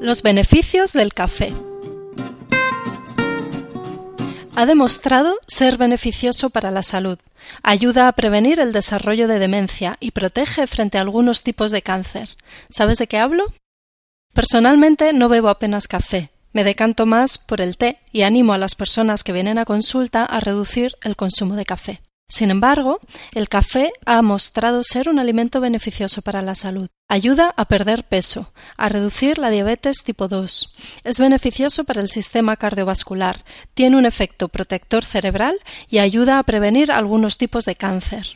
Los beneficios del café. Ha demostrado ser beneficioso para la salud. Ayuda a prevenir el desarrollo de demencia y protege frente a algunos tipos de cáncer. ¿Sabes de qué hablo? Personalmente no bebo apenas café. Me decanto más por el té y animo a las personas que vienen a consulta a reducir el consumo de café. Sin embargo, el café ha mostrado ser un alimento beneficioso para la salud. Ayuda a perder peso, a reducir la diabetes tipo 2. Es beneficioso para el sistema cardiovascular, tiene un efecto protector cerebral y ayuda a prevenir algunos tipos de cáncer.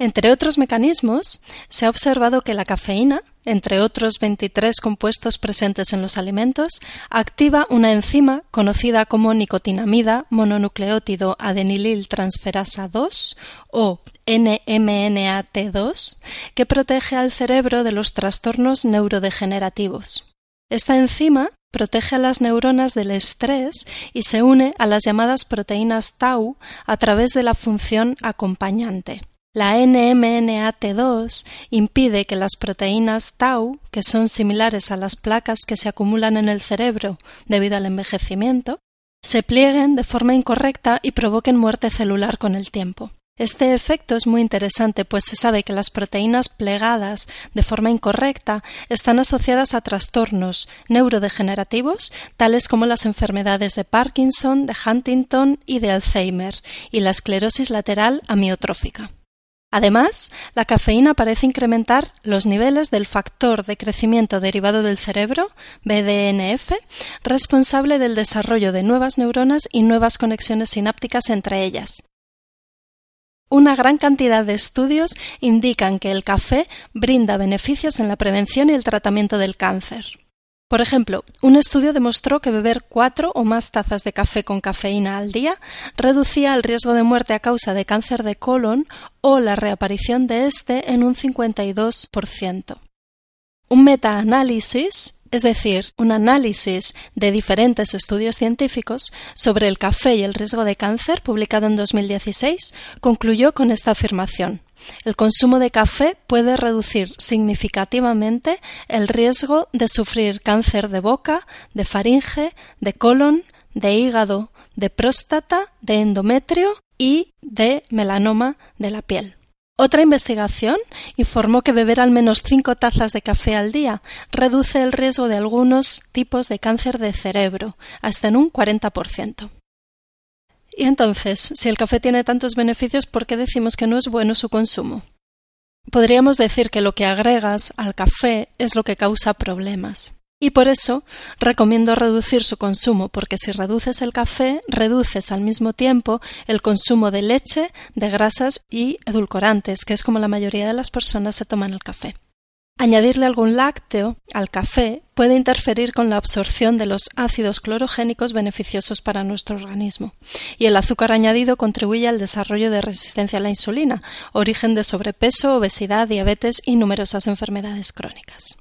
Entre otros mecanismos, se ha observado que la cafeína, entre otros 23 compuestos presentes en los alimentos, activa una enzima conocida como nicotinamida mononucleótido adenilil transferasa 2 o NMNAT2, que protege al cerebro de los trastornos neurodegenerativos. Esta enzima protege a las neuronas del estrés y se une a las llamadas proteínas tau a través de la función acompañante. La NMNAT2 impide que las proteínas tau, que son similares a las placas que se acumulan en el cerebro debido al envejecimiento, se plieguen de forma incorrecta y provoquen muerte celular con el tiempo. Este efecto es muy interesante, pues se sabe que las proteínas plegadas de forma incorrecta están asociadas a trastornos neurodegenerativos, tales como las enfermedades de Parkinson, de Huntington y de Alzheimer, y la esclerosis lateral amiotrófica. Además, la cafeína parece incrementar los niveles del factor de crecimiento derivado del cerebro, BDNF, responsable del desarrollo de nuevas neuronas y nuevas conexiones sinápticas entre ellas. Una gran cantidad de estudios indican que el café brinda beneficios en la prevención y el tratamiento del cáncer. Por ejemplo, un estudio demostró que beber cuatro o más tazas de café con cafeína al día reducía el riesgo de muerte a causa de cáncer de colon o la reaparición de este en un 52%. Un metaanálisis es decir, un análisis de diferentes estudios científicos sobre el café y el riesgo de cáncer, publicado en 2016, concluyó con esta afirmación. El consumo de café puede reducir significativamente el riesgo de sufrir cáncer de boca, de faringe, de colon, de hígado, de próstata, de endometrio y de melanoma de la piel. Otra investigación informó que beber al menos cinco tazas de café al día reduce el riesgo de algunos tipos de cáncer de cerebro hasta en un 40%. Y entonces, si el café tiene tantos beneficios, ¿por qué decimos que no es bueno su consumo? Podríamos decir que lo que agregas al café es lo que causa problemas. Y por eso recomiendo reducir su consumo, porque si reduces el café, reduces al mismo tiempo el consumo de leche, de grasas y edulcorantes, que es como la mayoría de las personas se toman el café. Añadirle algún lácteo al café puede interferir con la absorción de los ácidos clorogénicos beneficiosos para nuestro organismo. Y el azúcar añadido contribuye al desarrollo de resistencia a la insulina, origen de sobrepeso, obesidad, diabetes y numerosas enfermedades crónicas.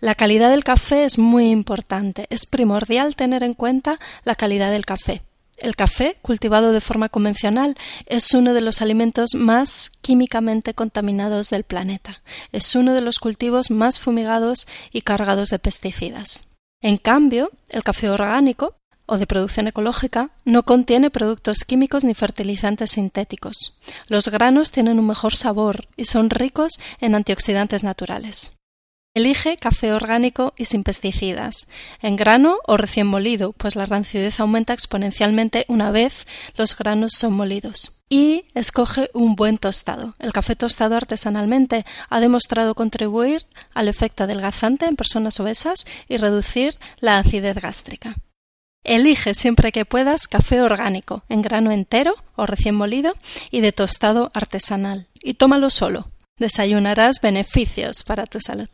La calidad del café es muy importante. Es primordial tener en cuenta la calidad del café. El café, cultivado de forma convencional, es uno de los alimentos más químicamente contaminados del planeta. Es uno de los cultivos más fumigados y cargados de pesticidas. En cambio, el café orgánico, o de producción ecológica, no contiene productos químicos ni fertilizantes sintéticos. Los granos tienen un mejor sabor y son ricos en antioxidantes naturales. Elige café orgánico y sin pesticidas, en grano o recién molido, pues la rancidez aumenta exponencialmente una vez los granos son molidos. Y escoge un buen tostado. El café tostado artesanalmente ha demostrado contribuir al efecto adelgazante en personas obesas y reducir la acidez gástrica. Elige siempre que puedas café orgánico, en grano entero o recién molido y de tostado artesanal. Y tómalo solo, desayunarás beneficios para tu salud.